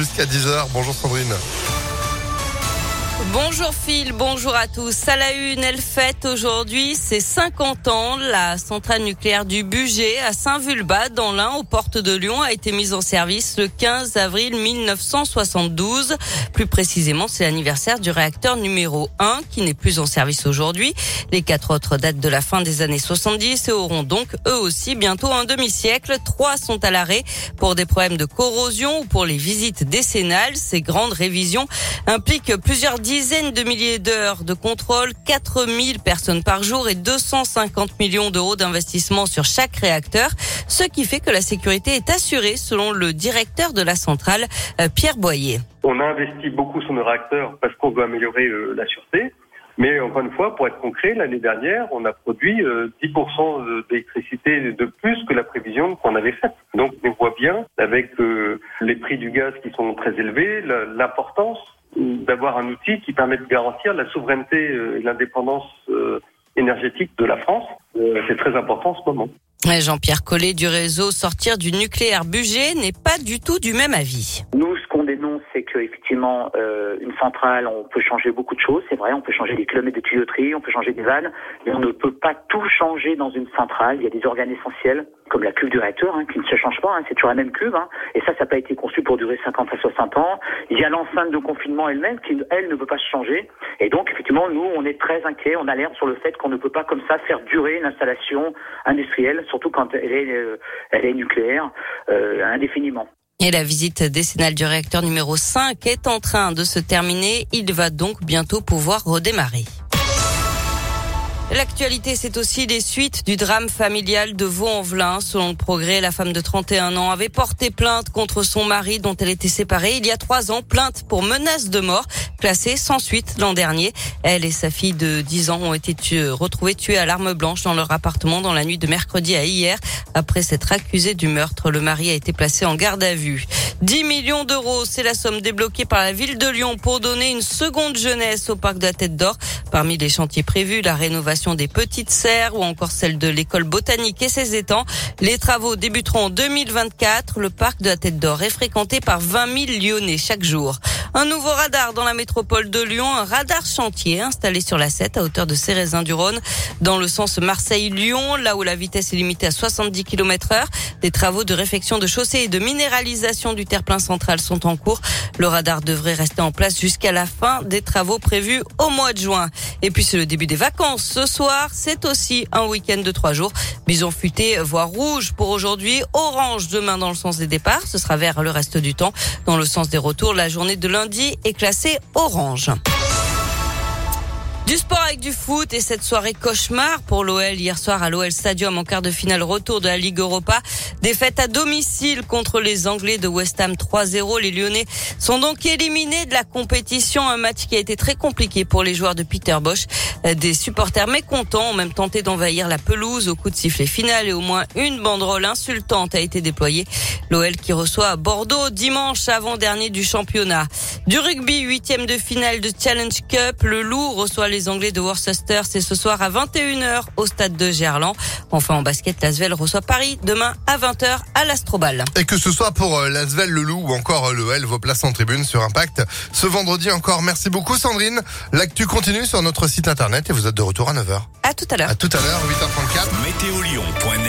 jusqu'à 10h. Bonjour Sandrine. Bonjour Phil, bonjour à tous. À la une, elle aujourd'hui ses 50 ans. La centrale nucléaire du budget à Saint-Vulbas, dans l'Ain, aux portes de Lyon, a été mise en service le 15 avril 1972. Plus précisément, c'est l'anniversaire du réacteur numéro 1 qui n'est plus en service aujourd'hui. Les quatre autres datent de la fin des années 70 et auront donc eux aussi bientôt un demi-siècle. Trois sont à l'arrêt pour des problèmes de corrosion ou pour les visites décennales. Ces grandes révisions impliquent plusieurs dizaines de milliers d'heures de contrôle, 4000 personnes par jour et 250 millions d'euros d'investissement sur chaque réacteur, ce qui fait que la sécurité est assurée selon le directeur de la centrale, euh, Pierre Boyer. On a investi beaucoup sur nos réacteurs parce qu'on veut améliorer euh, la sûreté. Mais encore une fois, pour être concret, l'année dernière, on a produit 10% euh, d'électricité de plus que la prévision qu'on avait faite. Donc on voit bien, avec les prix du gaz qui sont très élevés, l'importance d'avoir un outil qui permet de garantir la souveraineté euh, et l'indépendance euh, énergétique de la France. Euh, c'est très important en ce moment. Jean-Pierre Collet du réseau Sortir du nucléaire budget n'est pas du tout du même avis. Nous, dénonce, c'est qu'effectivement, euh, une centrale, on peut changer beaucoup de choses, c'est vrai, on peut changer des kilomètres de tuyauterie, on peut changer des vannes, mais on ne peut pas tout changer dans une centrale. Il y a des organes essentiels, comme la cuve du réacteur, hein, qui ne se change pas, hein, c'est toujours la même cuve, hein, et ça, ça n'a pas été conçu pour durer 50 à 60 ans. Il y a l'enceinte de confinement elle-même qui, elle, ne peut pas se changer, et donc, effectivement, nous, on est très inquiets, on alerte sur le fait qu'on ne peut pas comme ça faire durer une installation industrielle surtout quand elle est, euh, elle est nucléaire, euh, indéfiniment. Et la visite décennale du réacteur numéro 5 est en train de se terminer. Il va donc bientôt pouvoir redémarrer. L'actualité, c'est aussi les suites du drame familial de Vaux-en-Velin. Selon le progrès, la femme de 31 ans avait porté plainte contre son mari dont elle était séparée il y a trois ans. Plainte pour menace de mort, classée sans suite l'an dernier. Elle et sa fille de 10 ans ont été retrouvées tuées à l'arme blanche dans leur appartement dans la nuit de mercredi à hier. Après s'être accusé du meurtre, le mari a été placé en garde à vue. 10 millions d'euros, c'est la somme débloquée par la ville de Lyon pour donner une seconde jeunesse au parc de la Tête d'Or. Parmi les chantiers prévus, la rénovation des petites serres ou encore celle de l'école botanique et ses étangs. Les travaux débuteront en 2024. Le parc de la Tête d'Or est fréquenté par 20 000 Lyonnais chaque jour. Un nouveau radar dans la métropole de Lyon, un radar chantier installé sur la 7 à hauteur de Cérézin-du-Rhône dans le sens Marseille-Lyon, là où la vitesse est limitée à 70 km heure. Des travaux de réfection de chaussée et de minéralisation du terre-plein central sont en cours. Le radar devrait rester en place jusqu'à la fin des travaux prévus au mois de juin. Et puis c'est le début des vacances. Ce soir, c'est aussi un week-end de trois jours. Bison futé, voire rouge pour aujourd'hui, orange demain dans le sens des départs. Ce sera vert le reste du temps. Dans le sens des retours, la journée de est classée orange. Du sport avec du foot et cette soirée cauchemar pour l'OL hier soir à l'OL Stadium en quart de finale retour de la Ligue Europa. Défaite à domicile contre les Anglais de West Ham 3-0. Les Lyonnais sont donc éliminés de la compétition. Un match qui a été très compliqué pour les joueurs de Peter Bosch. Des supporters mécontents ont même tenté d'envahir la pelouse au coup de sifflet final et au moins une banderole insultante a été déployée. L'OL qui reçoit Bordeaux dimanche avant-dernier du championnat. Du rugby, huitième de finale de Challenge Cup. Le Loup reçoit les Anglais de Worcester. C'est ce soir à 21h au stade de Gerland. Enfin, en basket, l'Asvel reçoit Paris demain à 20h à l'Astrobal. Et que ce soit pour euh, l'Asvel, le Loup ou encore euh, le L, vos places en tribune sur Impact. Ce vendredi encore. Merci beaucoup, Sandrine. L'actu continue sur notre site internet et vous êtes de retour à 9h. À tout à l'heure. À tout à l'heure, 8h34. Météo